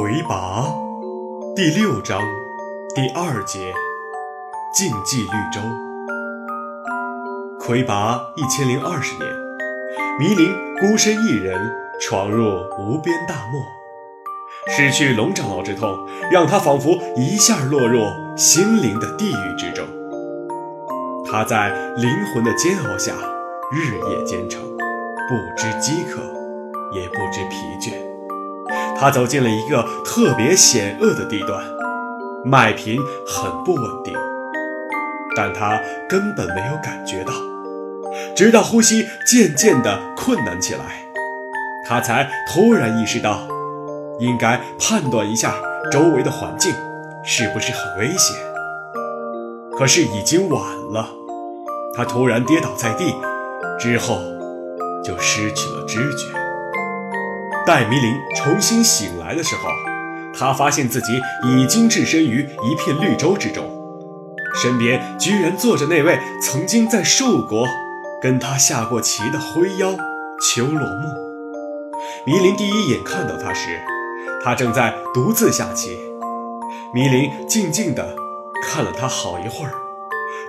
魁拔第六章第二节竞技绿洲。魁拔一千零二十年，迷林孤身一人闯入无边大漠，失去龙长老之痛，让他仿佛一下落入心灵的地狱之中。他在灵魂的煎熬下日夜兼程，不知饥渴，也不知疲倦。他走进了一个特别险恶的地段，麦频很不稳定，但他根本没有感觉到。直到呼吸渐渐地困难起来，他才突然意识到，应该判断一下周围的环境是不是很危险。可是已经晚了，他突然跌倒在地，之后就失去了知觉。待迷林重新醒来的时候，他发现自己已经置身于一片绿洲之中，身边居然坐着那位曾经在树国跟他下过棋的灰妖秋罗木。迷林第一眼看到他时，他正在独自下棋。迷林静静地看了他好一会儿，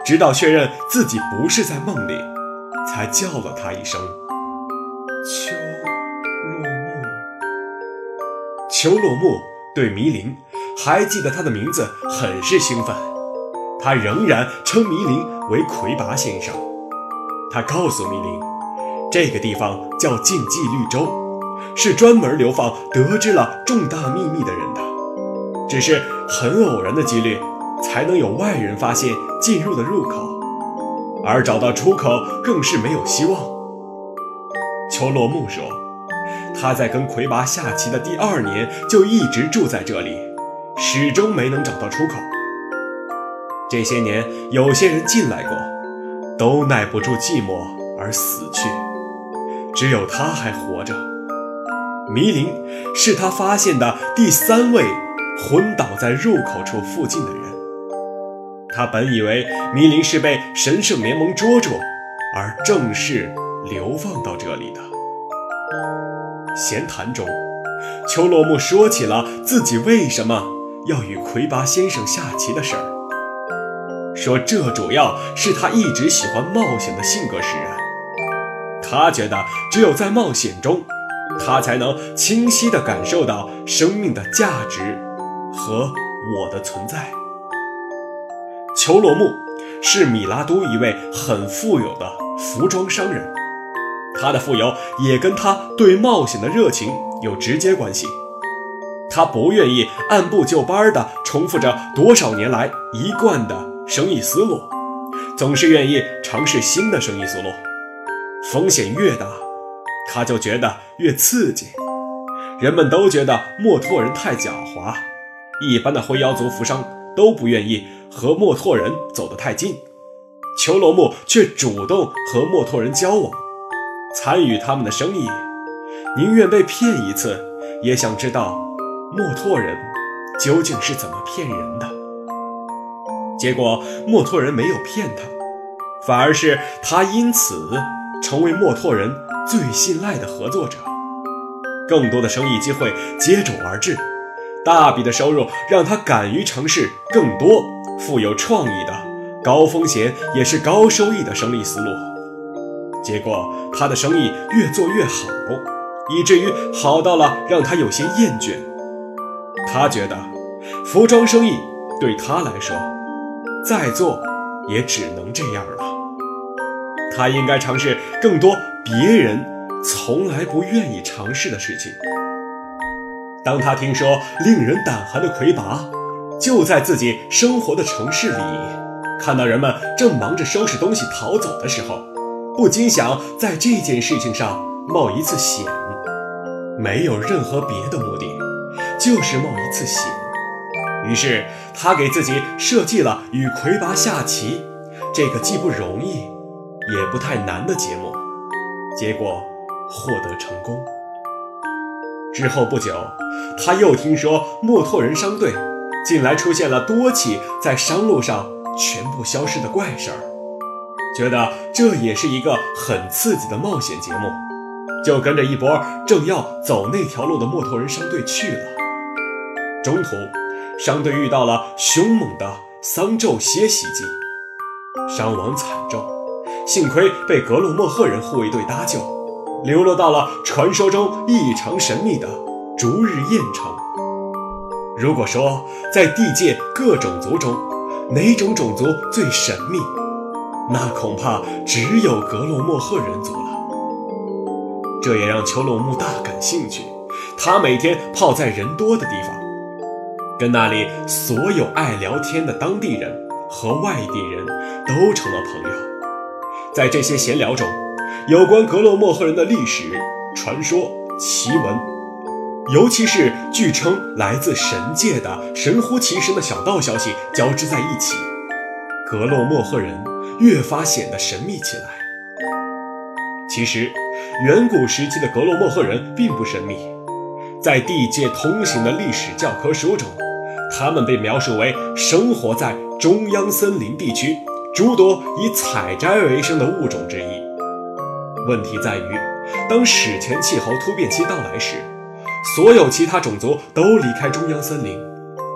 直到确认自己不是在梦里，才叫了他一声“秋”。秋落木对迷林还记得他的名字，很是兴奋。他仍然称迷林为魁拔先生。他告诉迷林，这个地方叫禁忌绿洲，是专门流放得知了重大秘密的人的。只是很偶然的几率，才能有外人发现进入的入口，而找到出口更是没有希望。秋落木说。他在跟魁拔下棋的第二年就一直住在这里，始终没能找到出口。这些年，有些人进来过，都耐不住寂寞而死去，只有他还活着。迷林是他发现的第三位昏倒在入口处附近的人。他本以为迷林是被神圣联盟捉住，而正式流放到这里的。闲谈中，秋落木说起了自己为什么要与魁拔先生下棋的事儿，说这主要是他一直喜欢冒险的性格使然。他觉得只有在冒险中，他才能清晰地感受到生命的价值和我的存在。裘罗木是米拉都一位很富有的服装商人。他的富有也跟他对冒险的热情有直接关系。他不愿意按部就班地重复着多少年来一贯的生意思路，总是愿意尝试新的生意思路。风险越大，他就觉得越刺激。人们都觉得墨拓人太狡猾，一般的灰妖族服商都不愿意和墨拓人走得太近。裘罗木却主动和墨拓人交往。参与他们的生意，宁愿被骗一次，也想知道墨拓人究竟是怎么骗人的。结果墨拓人没有骗他，反而是他因此成为墨拓人最信赖的合作者。更多的生意机会接踵而至，大笔的收入让他敢于尝试更多富有创意的、高风险也是高收益的生意思路。结果，他的生意越做越好，以至于好到了让他有些厌倦。他觉得，服装生意对他来说，再做也只能这样了。他应该尝试更多别人从来不愿意尝试的事情。当他听说令人胆寒的魁拔就在自己生活的城市里，看到人们正忙着收拾东西逃走的时候，不禁想在这件事情上冒一次险，没有任何别的目的，就是冒一次险。于是他给自己设计了与魁拔下棋这个既不容易也不太难的节目，结果获得成功。之后不久，他又听说墨拓人商队近来出现了多起在商路上全部消失的怪事儿。觉得这也是一个很刺激的冒险节目，就跟着一波正要走那条路的墨头人商队去了。中途，商队遇到了凶猛的桑昼蝎袭击，伤亡惨重。幸亏被格鲁莫赫人护卫队搭救，流落到了传说中异常神秘的逐日宴城。如果说在地界各种族中，哪种种族最神秘，那恐怕只有格洛莫赫人族了。这也让丘鲁木大感兴趣。他每天泡在人多的地方，跟那里所有爱聊天的当地人和外地人都成了朋友。在这些闲聊中，有关格洛莫赫人的历史、传说、奇闻，尤其是据称来自神界的神乎其神的小道消息交织在一起，格洛莫赫人越发显得神秘起来。其实，远古时期的格洛莫赫人并不神秘。在地界通行的历史教科书中，他们被描述为生活在中央森林地区诸多以采摘为生的物种之一。问题在于，当史前气候突变期到来时，所有其他种族都离开中央森林，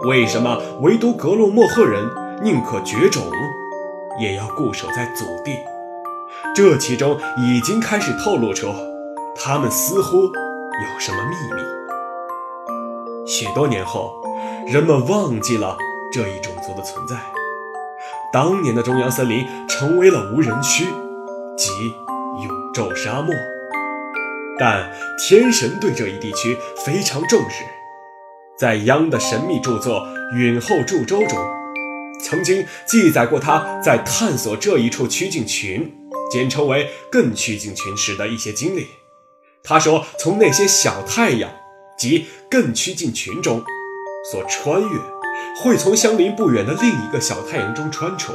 为什么唯独格洛莫赫人宁可绝种，也要固守在祖地？这其中已经开始透露出，他们似乎有什么秘密。许多年后，人们忘记了这一种族的存在。当年的中央森林成为了无人区，即永昼沙漠。但天神对这一地区非常重视，在央的神秘著作《允后祝州》中，曾经记载过他在探索这一处曲径群，简称为艮曲径群时的一些经历。他说，从那些小太阳。及更曲近群中所穿越，会从相邻不远的另一个小太阳中穿出，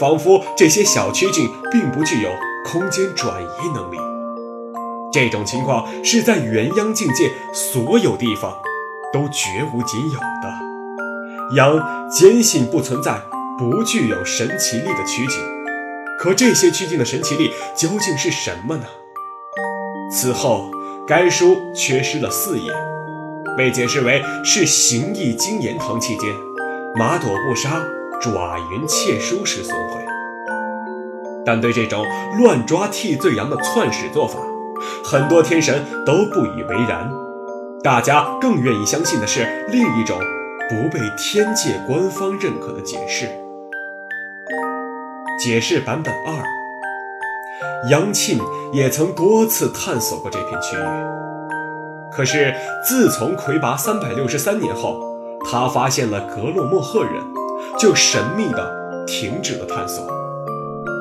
仿佛这些小曲径并不具有空间转移能力。这种情况是在元央境界所有地方都绝无仅有的。羊坚信不存在不具有神奇力的曲径，可这些曲径的神奇力究竟是什么呢？此后。该书缺失了四页，被解释为是行义经言堂期间马朵布沙爪云窃书时损毁。但对这种乱抓替罪羊的篡史做法，很多天神都不以为然。大家更愿意相信的是另一种不被天界官方认可的解释。解释版本二。杨庆也曾多次探索过这片区域，可是自从魁拔三百六十三年后，他发现了格洛莫赫人，就神秘地停止了探索。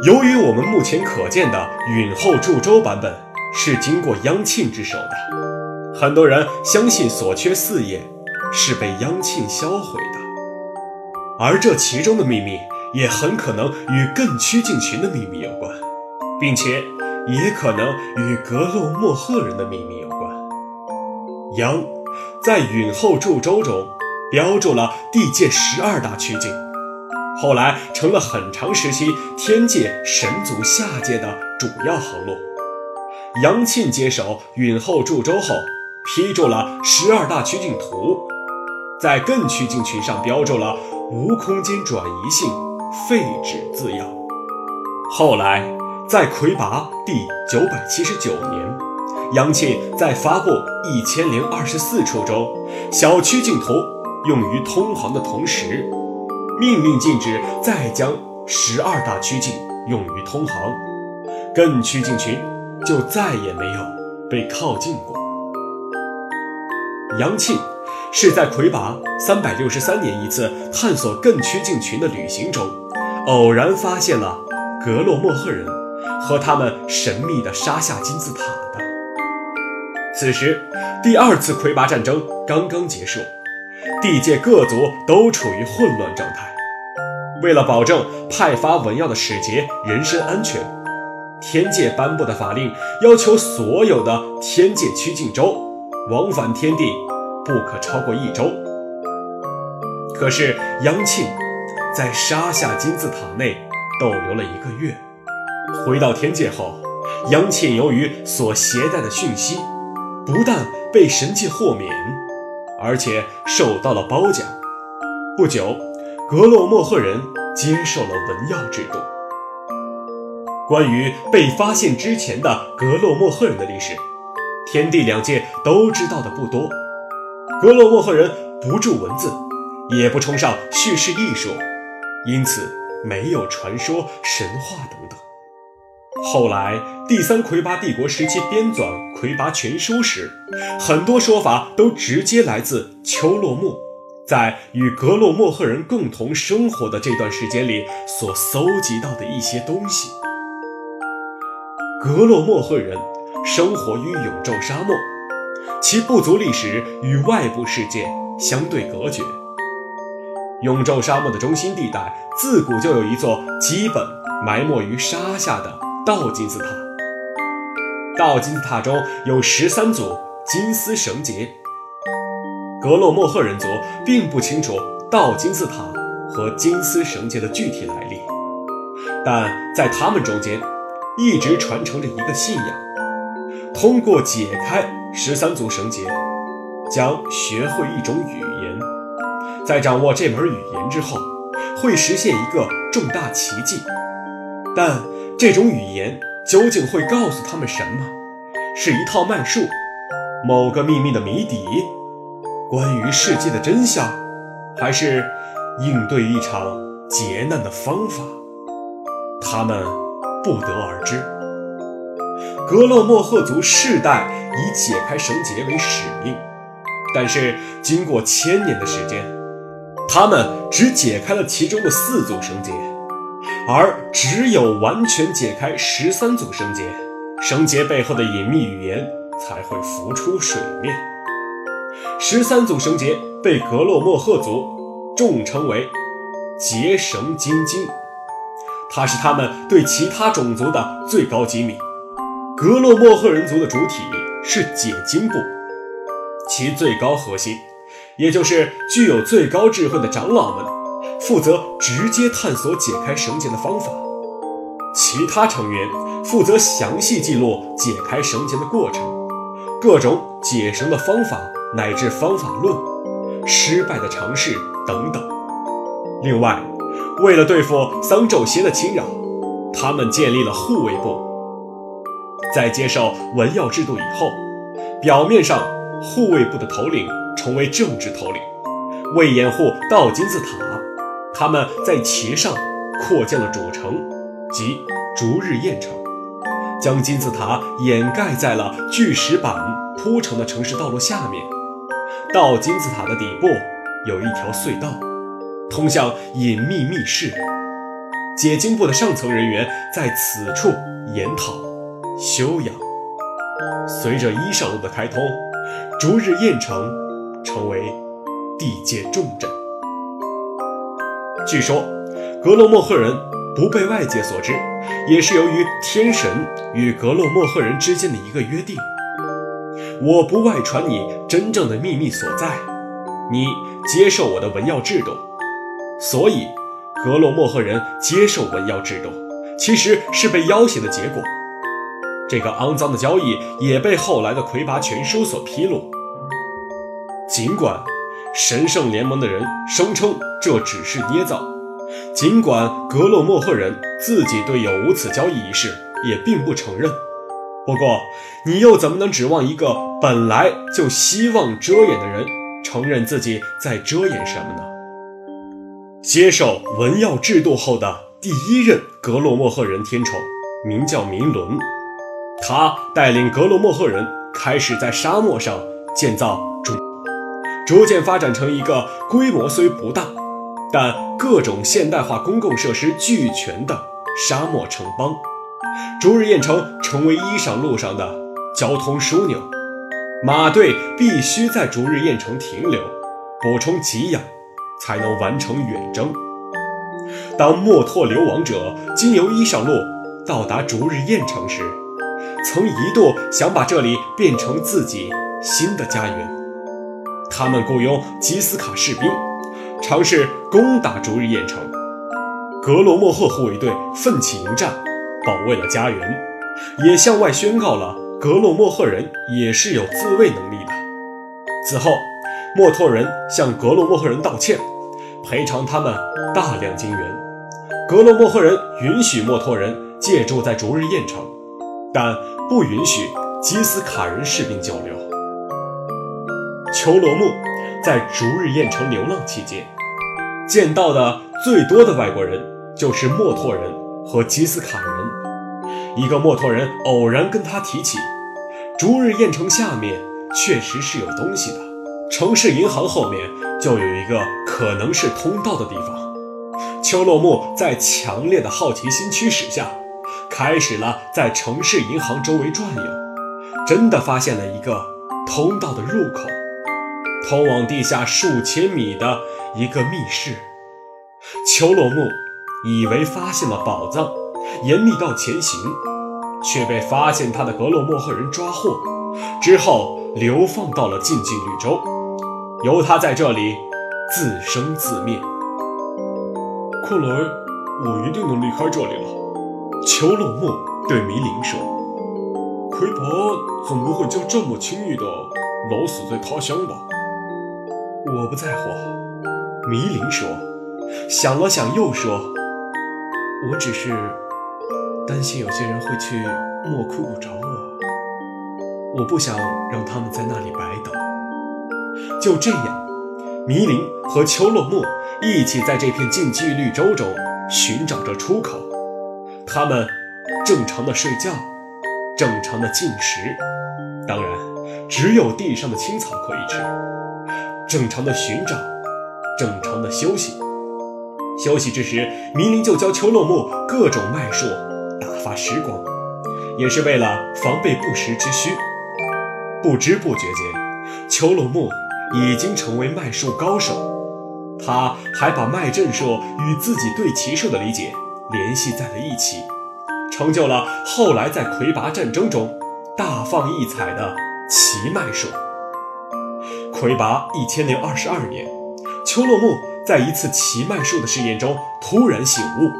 由于我们目前可见的允后祝州版本是经过央庆之手的，很多人相信所缺四页是被央庆销毁的，而这其中的秘密也很可能与更趋近群的秘密有关。并且也可能与格洛莫赫人的秘密有关。羊在允后祝州中标注了地界十二大曲径，后来成了很长时期天界神族下界的主要航路。杨庆接手允后祝州后，批注了十二大曲径图，在更曲径群上标注了“无空间转移性废止”字样。后来。在魁拔第九百七十九年，杨庆在发布一千零二十四处中小曲径图用于通航的同时，命令禁止再将十二大区径用于通航，更曲径群就再也没有被靠近过。杨庆是在魁拔三百六十三年一次探索更曲径群的旅行中，偶然发现了格洛莫赫人。和他们神秘的沙下金字塔的。此时，第二次魁拔战争刚刚结束，地界各族都处于混乱状态。为了保证派发文要的使节人身安全，天界颁布的法令要求所有的天界曲径舟往返天地不可超过一周。可是杨庆在沙下金字塔内逗留了一个月。回到天界后，杨庆由于所携带的讯息，不但被神界豁免，而且受到了褒奖。不久，格洛莫赫人接受了文耀制度。关于被发现之前的格洛莫赫人的历史，天地两界都知道的不多。格洛莫赫人不著文字，也不崇尚叙事艺术，因此没有传说、神话等等。后来，第三魁拔帝国时期编纂《魁拔全书》时，很多说法都直接来自丘洛木在与格洛莫赫人共同生活的这段时间里所搜集到的一些东西。格洛莫赫人生活于永昼沙漠，其部族历史与外部世界相对隔绝。永昼沙漠的中心地带自古就有一座基本埋没于沙下的。倒金字塔，倒金字塔中有十三组金丝绳结。格洛莫赫人族并不清楚倒金字塔和金丝绳结的具体来历，但在他们中间一直传承着一个信仰：通过解开十三组绳结，将学会一种语言，在掌握这门语言之后，会实现一个重大奇迹。但这种语言究竟会告诉他们什么？是一套脉术，某个秘密的谜底，关于世界的真相，还是应对一场劫难的方法？他们不得而知。格洛莫赫族世代以解开绳结为使命，但是经过千年的时间，他们只解开了其中的四组绳结。而只有完全解开十三组绳结，绳结背后的隐秘语言才会浮出水面。十三组绳结被格洛莫赫族众称为“结绳金经”，它是他们对其他种族的最高机密。格洛莫赫人族的主体是解经部，其最高核心，也就是具有最高智慧的长老们。负责直接探索解开绳结的方法，其他成员负责详细记录解开绳结的过程、各种解绳的方法乃至方法论、失败的尝试等等。另外，为了对付桑宙邪的侵扰，他们建立了护卫部。在接受文耀制度以后，表面上护卫部的头领成为政治头领，为掩护道金字塔。他们在其上扩建了主城，即逐日宴城，将金字塔掩盖在了巨石板铺成的城市道路下面。到金字塔的底部有一条隧道，通向隐秘密室。解经部的上层人员在此处研讨、修养。随着伊上路的开通，逐日燕城成为地界重镇。据说，格洛莫赫人不被外界所知，也是由于天神与格洛莫赫人之间的一个约定：我不外传你真正的秘密所在，你接受我的文耀制度。所以，格洛莫赫人接受文耀制度，其实是被要挟的结果。这个肮脏的交易也被后来的魁拔全书所披露。尽管。神圣联盟的人声称这只是捏造，尽管格洛莫赫人自己对有无此交易一事也并不承认。不过，你又怎么能指望一个本来就希望遮掩的人承认自己在遮掩什么呢？接受文耀制度后的第一任格洛莫赫人天宠名叫明伦，他带领格罗莫赫人开始在沙漠上建造。逐渐发展成一个规模虽不大，但各种现代化公共设施俱全的沙漠城邦。逐日燕城成为伊上路上的交通枢纽，马队必须在逐日燕城停留，补充给养，才能完成远征。当墨拓流亡者经由伊上路到达逐日燕城时，曾一度想把这里变成自己新的家园。他们雇佣吉斯卡士兵，尝试攻打逐日燕城。格罗莫赫护卫队奋起迎战，保卫了家园，也向外宣告了格罗莫赫人也是有自卫能力的。此后，墨脱人向格罗莫赫人道歉，赔偿他们大量金元。格罗莫赫人允许墨脱人借住在逐日宴城，但不允许基斯卡人士兵交流。丘罗木在逐日宴城流浪期间，见到的最多的外国人就是墨脱人和基斯卡人。一个墨脱人偶然跟他提起，逐日宴城下面确实是有东西的。城市银行后面就有一个可能是通道的地方。丘洛木在强烈的好奇心驱使下，开始了在城市银行周围转悠，真的发现了一个通道的入口，通往地下数千米的一个密室。裘洛木以为发现了宝藏，沿密道前行，却被发现他的格洛莫赫人抓获，之后流放到了禁忌绿洲。由他在这里自生自灭。看来我一定能离开这里了。秋落木对迷林说：“魁拔总不会就这么轻易的老死在他乡吧？”我不在乎。迷林说，想了想又说：“我只是担心有些人会去莫枯谷找我，我不想让他们在那里白等。”就这样，迷林和秋落木一起在这片禁忌绿洲中寻找着出口。他们正常的睡觉，正常的进食，当然只有地上的青草可以吃。正常的寻找，正常的休息。休息之时，迷林就教丘洛木各种脉术，打发时光，也是为了防备不时之需。不知不觉间，丘洛木。已经成为脉术高手，他还把脉阵术与自己对骑术的理解联系在了一起，成就了后来在魁拔战争中大放异彩的奇脉术。魁拔一千零二十二年，丘洛木在一次奇脉术的试验中突然醒悟，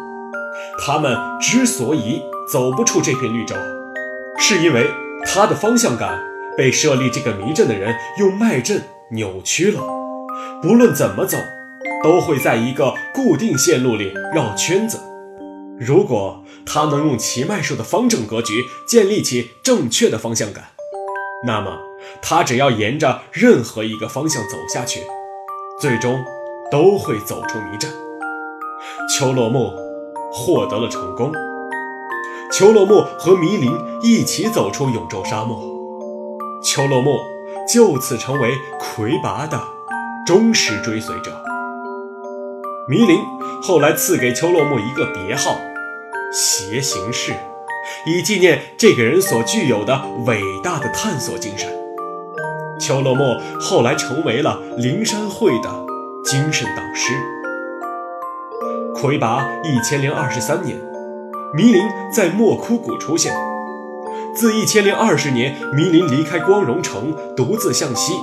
他们之所以走不出这片绿洲，是因为他的方向感被设立这个迷阵的人用脉阵。扭曲了，不论怎么走，都会在一个固定线路里绕圈子。如果他能用奇脉术的方正格局建立起正确的方向感，那么他只要沿着任何一个方向走下去，最终都会走出迷阵。丘洛木获得了成功。丘洛木和迷林一起走出永昼沙漠。丘洛木。就此成为魁拔的忠实追随者。迷林后来赐给丘洛木一个别号“邪行士”，以纪念这个人所具有的伟大的探索精神。丘洛木后来成为了灵山会的精神导师。魁拔一千零二十三年，迷林在莫枯谷出现。自一千零二十年，迷林离开光荣城，独自向西，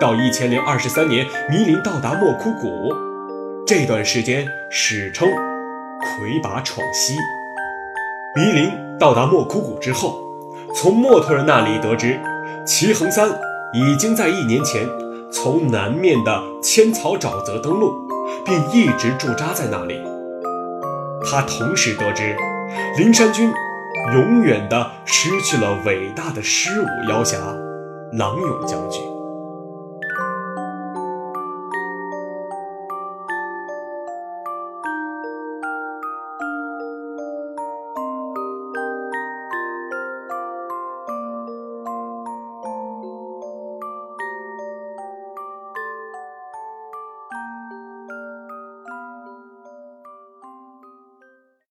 到一千零二十三年，迷林到达莫枯谷，这段时间史称“魁拔闯西”。迷林到达莫枯谷之后，从墨脱人那里得知，齐恒三已经在一年前从南面的千草沼泽登陆，并一直驻扎在那里。他同时得知，灵山军。永远的失去了伟大的狮舞妖侠郎勇将军。